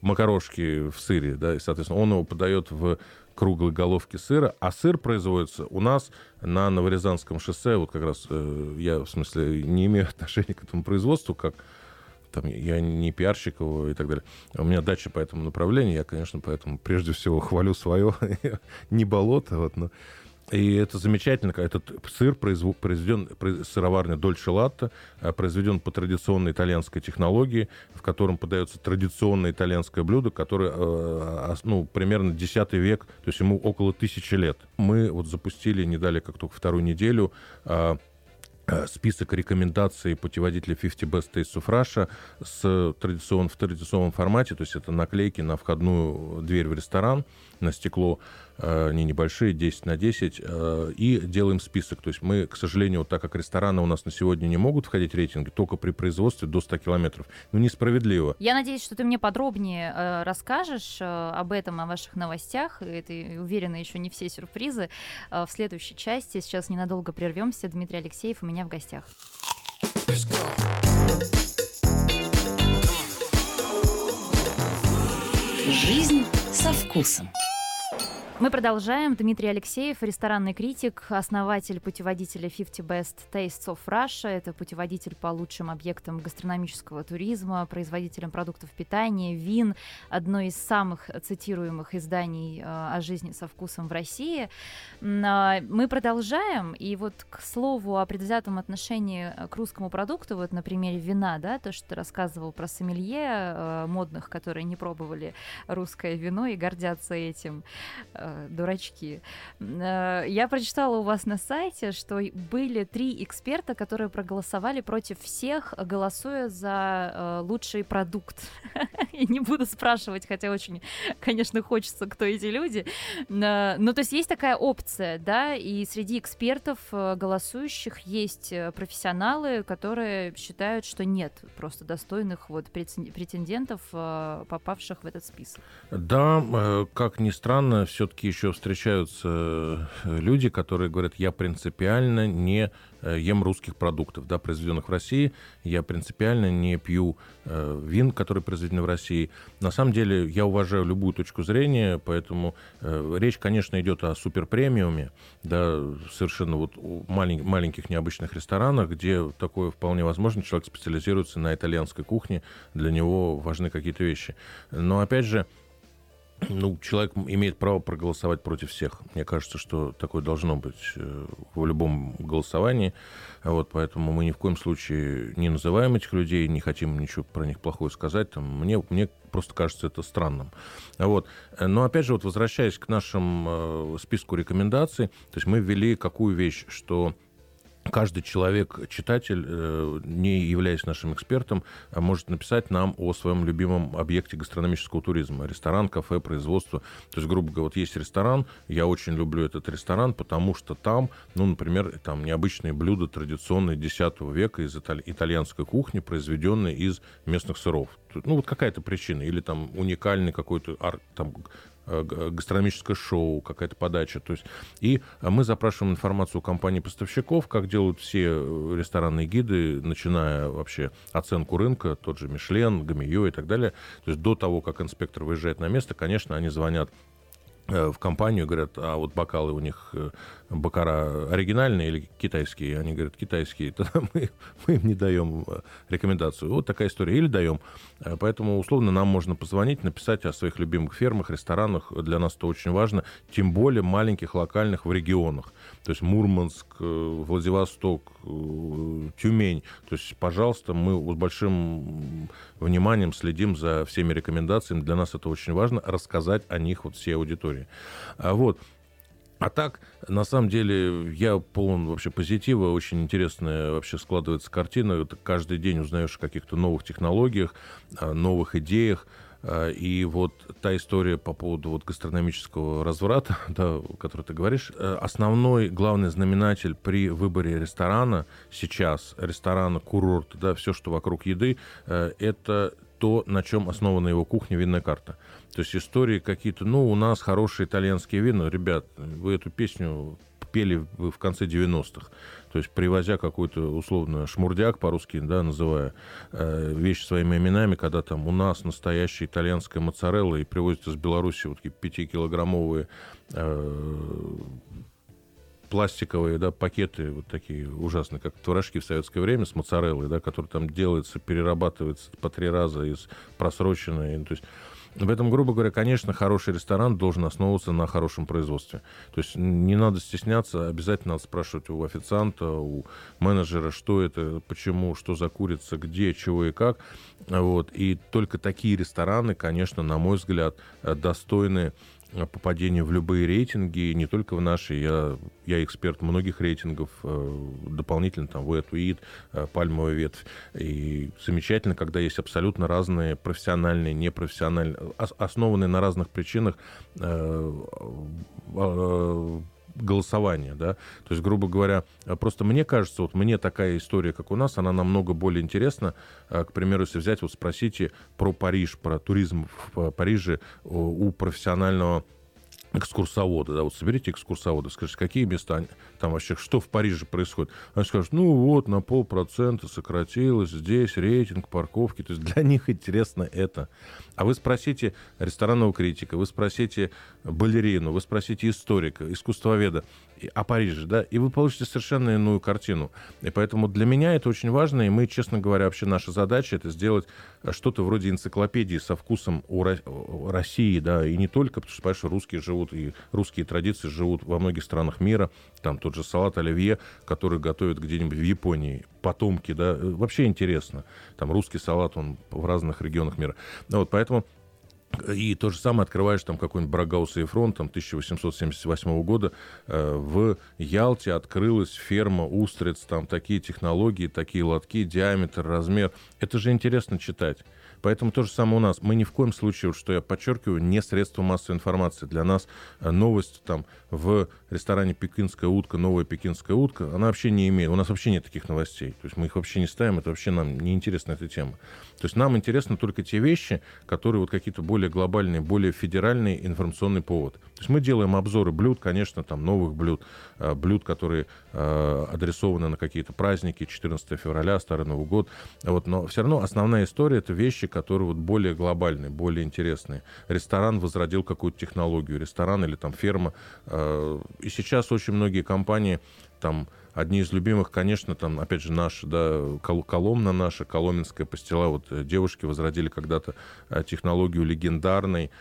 макарошки в сыре, да, и, соответственно, он его подает в круглой головки сыра, а сыр производится у нас на Новорязанском шоссе, вот как раз э, я, в смысле, не имею отношения к этому производству, как там, я не пиарщик его и так далее. У меня дача по этому направлению, я, конечно, поэтому прежде всего хвалю свое, не болото, вот, но и это замечательно, этот сыр произведен, сыроварня Дольче Латте, э, произведен по традиционной итальянской технологии, в котором подается традиционное итальянское блюдо, которое, э, ну, примерно 10 век, то есть ему около тысячи лет. Мы вот запустили, не дали как только вторую неделю, э, список рекомендаций путеводителя 50 Best Tastes of Russia с традицион, в традиционном формате, то есть это наклейки на входную дверь в ресторан, на стекло, Э, не небольшие, 10 на 10, э, и делаем список. То есть мы, к сожалению, вот так как рестораны у нас на сегодня не могут входить в рейтинги, только при производстве до 100 километров. Ну, несправедливо. Я надеюсь, что ты мне подробнее э, расскажешь об этом, о ваших новостях. Это, уверена, еще не все сюрпризы. В следующей части сейчас ненадолго прервемся. Дмитрий Алексеев у меня в гостях. Жизнь со вкусом. Мы продолжаем. Дмитрий Алексеев, ресторанный критик, основатель путеводителя 50 Best Tastes of Russia. Это путеводитель по лучшим объектам гастрономического туризма, производителям продуктов питания, вин. Одно из самых цитируемых изданий э, о жизни со вкусом в России. А, мы продолжаем. И вот к слову о предвзятом отношении к русскому продукту, вот на примере вина, да, то, что ты рассказывал про сомелье э, модных, которые не пробовали русское вино и гордятся этим э, дурачки. Э, я прочитала у вас на сайте, что были три эксперта, которые проголосовали против всех, голосуя за э, лучший продукт. Я не буду спрашивать, хотя очень, конечно, хочется, кто эти люди. Э, ну, то есть есть такая опция, да, и среди экспертов э, голосующих есть э, профессионалы, которые считают, что нет просто достойных вот претендентов, попавших в этот список. Да, как ни странно, все-таки все-таки еще встречаются э, люди, которые говорят, я принципиально не э, ем русских продуктов, да, произведенных в России, я принципиально не пью э, вин, которые произведены в России. На самом деле я уважаю любую точку зрения, поэтому э, речь, конечно, идет о суперпремиуме, да, совершенно вот малень, маленьких необычных ресторанах, где такое вполне возможно, человек специализируется на итальянской кухне, для него важны какие-то вещи. Но опять же, ну, человек имеет право проголосовать против всех. Мне кажется, что такое должно быть э, в любом голосовании. Вот, поэтому мы ни в коем случае не называем этих людей, не хотим ничего про них плохое сказать. Там, мне, мне просто кажется это странным. Вот. Но опять же, вот возвращаясь к нашему списку рекомендаций, то есть мы ввели какую вещь, что каждый человек, читатель, э, не являясь нашим экспертом, а может написать нам о своем любимом объекте гастрономического туризма. Ресторан, кафе, производство. То есть, грубо говоря, вот есть ресторан, я очень люблю этот ресторан, потому что там, ну, например, там необычные блюда традиционные X века из итальянской кухни, произведенные из местных сыров. Ну, вот какая-то причина. Или там уникальный какой-то там, Э, гастрономическое шоу, какая-то подача. То есть, и мы запрашиваем информацию у компаний-поставщиков, как делают все э, ресторанные гиды, начиная вообще оценку рынка, тот же Мишлен, Гамио и так далее. То есть до того, как инспектор выезжает на место, конечно, они звонят Э, в компанию, говорят, а вот бокалы у них э, бакара оригинальные или китайские? Они говорят, китайские. Тогда мы, мы им не даем э, рекомендацию. Вот такая история. Или даем. Поэтому, условно, нам можно позвонить, написать о своих любимых фермах, ресторанах. Для нас это очень важно. Тем более маленьких, локальных в регионах. То есть Мурманск, Владивосток, Тюмень. То есть, пожалуйста, мы с большим вниманием следим за всеми рекомендациями. Для нас это очень важно. Рассказать о них вот всей аудитории. А вот. А так, на самом деле, я полон вообще позитива, очень интересная вообще складывается картина. Ты каждый день узнаешь о каких-то новых технологиях, новых идеях. А, и вот та история по поводу вот гастрономического разврата, да, о которой ты говоришь, э, основной главный знаменатель при выборе ресторана сейчас, ресторана, курорт, да, все, что вокруг еды, э, это то, на чем основана его кухня, винная карта. То есть истории какие-то, ну, у нас хорошие итальянские вина. Ребят, вы эту песню пели в конце 90-х. То есть привозя какой-то условно шмурдяк по-русски, да, называя э, вещи своими именами, когда там у нас настоящая итальянская моцарелла и привозят из Беларуси вот такие 5-килограммовые э, пластиковые да, пакеты вот такие ужасные, как творожки в советское время с моцареллой, да, который там делается, перерабатывается по три раза из просроченной. То есть в этом, грубо говоря, конечно, хороший ресторан должен основываться на хорошем производстве. То есть не надо стесняться, обязательно надо спрашивать у официанта, у менеджера, что это, почему, что за курица, где, чего и как. Вот. И только такие рестораны, конечно, на мой взгляд, достойны Э, попадение в любые рейтинги, не только в наши. Я, я эксперт многих рейтингов, э, дополнительно там Wet Weed, э, пальмовая ветвь. И замечательно, когда есть абсолютно разные профессиональные, непрофессиональные, основанные на разных причинах голосования, да, то есть, грубо говоря, просто мне кажется, вот мне такая история, как у нас, она намного более интересна, к примеру, если взять, вот спросите про Париж, про туризм в Париже у профессионального экскурсовода, да, вот соберите экскурсовода, скажите, какие места там вообще, что в Париже происходит. Они скажут, ну вот, на полпроцента сократилось, здесь рейтинг, парковки, то есть для них интересно это. А вы спросите ресторанного критика, вы спросите балерину, вы спросите историка, искусствоведа, о Париже, да, и вы получите совершенно иную картину. И поэтому для меня это очень важно, и мы, честно говоря, вообще наша задача это сделать э, что-то вроде энциклопедии со вкусом у России, да, и не только, потому что, понимаешь, русские живут, и русские традиции живут во многих странах мира, там тот же салат оливье, который готовят где-нибудь в Японии, потомки, да, э, вообще интересно. Там русский салат, он в разных регионах мира. Вот, поэтому и то же самое открываешь там какой-нибудь Брагаус и фронт, там 1878 года э, в Ялте открылась ферма устриц, там такие технологии, такие лотки, диаметр, размер. Это же интересно читать. Поэтому то же самое у нас. Мы ни в коем случае, что я подчеркиваю, не средство массовой информации. Для нас э, новость там в ресторане «Пекинская утка», новая «Пекинская утка», она вообще не имеет, у нас вообще нет таких новостей. То есть мы их вообще не ставим, это вообще нам не интересна эта тема. То есть нам интересны только те вещи, которые вот какие-то более глобальные, более федеральные информационный повод. То есть мы делаем обзоры блюд, конечно, там новых блюд, э, блюд, которые э, адресованы на какие-то праздники, 14 февраля, Старый Новый год. Вот, но все равно основная история — это вещи, которые вот более глобальные, более интересные. Ресторан возродил какую-то технологию, ресторан или там ферма. Э, и сейчас очень многие компании там одни из любимых, конечно, там, опять же, наши, да, Коломна наша, Коломенская пастила, вот девушки возродили когда-то технологию легендарной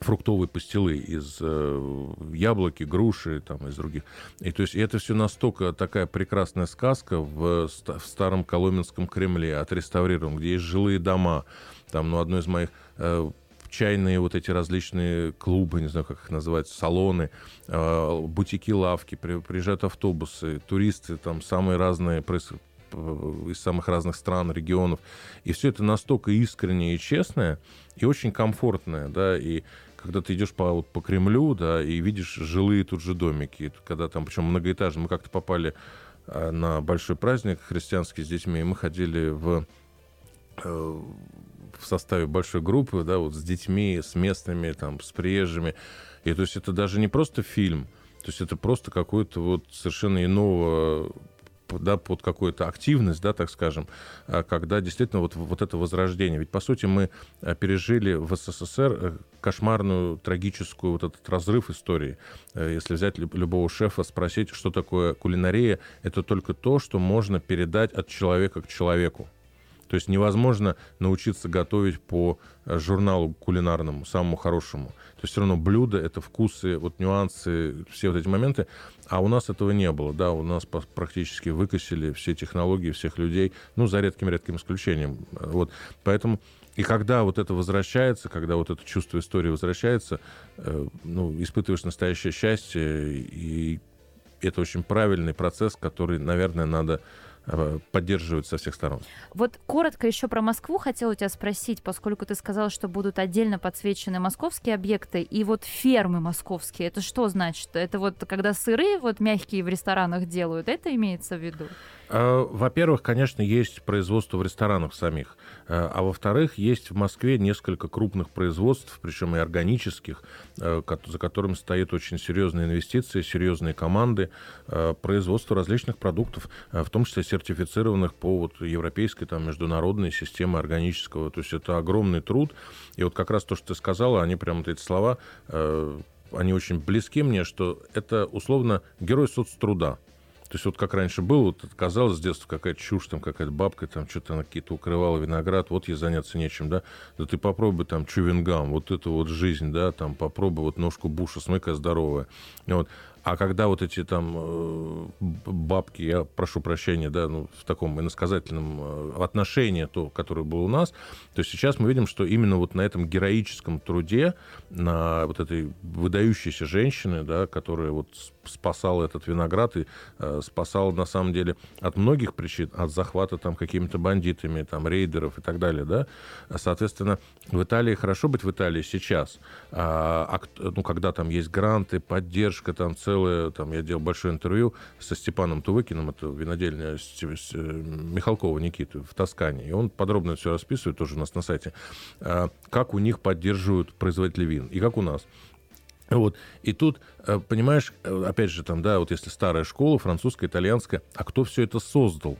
фруктовые пастилы из э, яблоки, груши, там, из других. И то есть это все настолько такая прекрасная сказка в, в старом Коломенском Кремле, отреставрирован, где есть жилые дома. Там, ну, одно из моих э, чайные вот эти различные клубы, не знаю, как их называть, салоны, э, бутики, лавки, при, приезжают автобусы, туристы, там самые разные из самых разных стран, регионов. И все это настолько искреннее и честное, и очень комфортное, да, и когда ты идешь по, вот, по Кремлю, да, и видишь жилые тут же домики, когда там, причем многоэтажные, мы как-то попали э, на большой праздник христианский с детьми, и мы ходили в, э, в составе большой группы, да, вот с детьми, с местными, там, с приезжими, и то есть это даже не просто фильм, то есть это просто какой-то вот совершенно иного да, под какую-то активность, да, так скажем, а когда действительно вот, вот это возрождение. Ведь, по сути, мы э, пережили в СССР э, кошмарную, трагическую вот этот разрыв истории. Э, если взять любого шефа, спросить, что такое кулинария, это только то, что можно передать от человека к человеку. То есть невозможно научиться готовить по журналу кулинарному, самому хорошему. То есть все равно блюдо, это вкусы, вот нюансы, все вот эти моменты, а у нас этого не было, да, у нас практически выкосили все технологии всех людей, ну, за редким-редким исключением. Вот, поэтому и когда вот это возвращается, когда вот это чувство истории возвращается, э, ну, испытываешь настоящее счастье, и это очень правильный процесс, который, наверное, надо Э, поддерживают со всех сторон. Вот коротко еще про Москву хотела у тебя спросить, поскольку ты сказал, что будут отдельно подсвечены московские объекты и вот фермы московские. Это что значит? Это вот когда сыры вот мягкие в ресторанах делают, это имеется в виду? Э, во-первых, конечно, есть производство в ресторанах самих. Э, а во-вторых, есть в Москве несколько крупных производств, причем и органических, э, за которыми стоят очень серьезные инвестиции, серьезные команды, производство различных продуктов, в том числе сертифицированных по вот европейской, там, международной системе органического. То есть это огромный труд. И вот как раз то, что ты сказала, они прямо вот эти слова, они очень близки мне, что это условно герой соцтруда. То есть вот как раньше было, вот казалось с детства какая-то чушь, там какая-то бабка, там что-то она какие-то укрывала виноград, вот ей заняться нечем, да. Да ты попробуй там чувингам, вот эту вот жизнь, да, там попробуй вот ножку буша, смыка здоровая. Вот. А когда вот эти там э, бабки, я прошу прощения, да, ну, в таком иносказательном э, отношении, то, которое было у нас, то сейчас мы видим, что именно вот на этом героическом труде, на вот этой выдающейся женщины, да, которая вот спасала этот виноград и э, спасала, на самом деле, от многих причин, от захвата там какими-то бандитами, там, рейдеров и так далее, да. Соответственно, в Италии хорошо быть в Италии сейчас, а, а, ну, когда там есть гранты, поддержка, там, целое, там, я делал большое интервью со Степаном Тувыкиным, это винодельня э, Михалкова Никиты в Тоскане, и он подробно все расписывает тоже у нас на сайте, а, как у них поддерживают производители вин, и как у нас. Вот. И тут, э, понимаешь, э, опять же, там, да, вот если старая школа, французская, итальянская, а кто все это создал?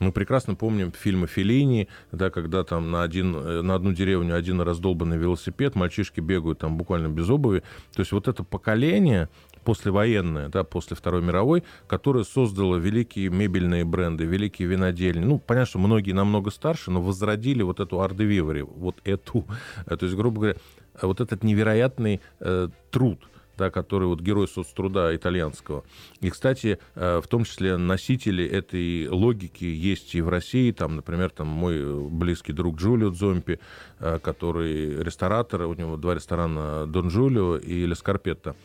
Мы прекрасно помним фильмы Феллини, да, когда там на, один, на одну деревню один раздолбанный велосипед, мальчишки бегают там буквально без обуви. То есть вот это поколение послевоенное, да, после Второй мировой, которое создало великие мебельные бренды, великие винодельни. Ну, понятно, что многие намного старше, но возродили вот эту ардевивари, вот эту. То есть, грубо говоря, вот этот невероятный э, труд, да, который вот герой соцтруда итальянского. И, кстати, э, в том числе носители этой логики есть и в России. Там, например, там мой близкий друг Джулио Дзомпи, э, который ресторатор, у него два ресторана Дон Джулио и Ле Скарпетто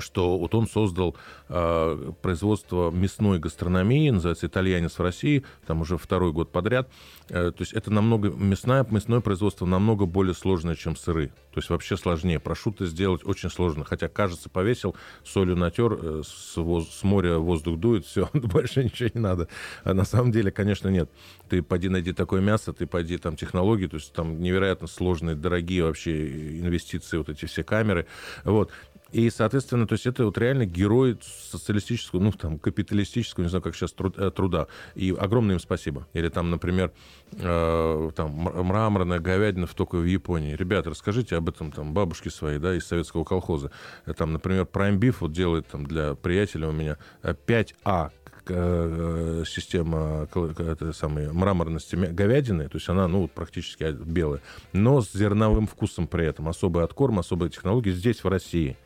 что вот он создал э, производство мясной гастрономии, называется «Итальянец в России», там уже второй год подряд. Э, то есть это намного, мясное, мясное производство намного более сложное, чем сыры. То есть вообще сложнее. Прошуты сделать очень сложно. Хотя, кажется, повесил, солью натер, э, с, воз, с моря воздух дует, все, больше ничего не надо. А на самом деле, конечно, нет. Ты пойди найди такое мясо, ты пойди там технологии, то есть там невероятно сложные, дорогие вообще инвестиции, вот эти все камеры. Вот. И, соответственно, то есть это вот реально герой социалистического, ну, там, капиталистического, не знаю, как сейчас, э, труда. И огромное им спасибо. Или там, например, э, там, мраморная говядина в только в Японии. Ребята, расскажите об этом там бабушке своей, да, из советского колхоза. Там, например, Prime Beef вот делает там для приятеля у меня 5А э, система это самой мраморности говядины, то есть она, ну, практически белая, но с зерновым вкусом при этом. Особый откорм, особые технологии здесь, в России.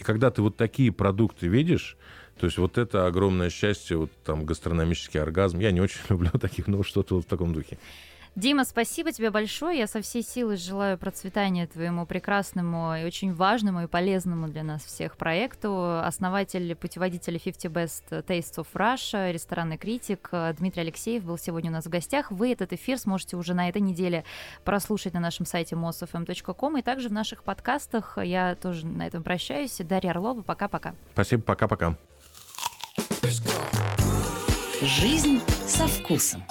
И когда ты вот такие продукты видишь, то есть вот это огромное счастье, вот там гастрономический оргазм. Я не очень люблю таких, но что-то вот в таком духе. Дима, спасибо тебе большое. Я со всей силы желаю процветания твоему прекрасному и очень важному и полезному для нас всех проекту. Основатель путеводителя 50 Best Tastes of Russia, ресторанный критик Дмитрий Алексеев был сегодня у нас в гостях. Вы этот эфир сможете уже на этой неделе прослушать на нашем сайте mosfm.com и также в наших подкастах. Я тоже на этом прощаюсь. Дарья Орлова, пока-пока. Спасибо, пока-пока. Жизнь со вкусом.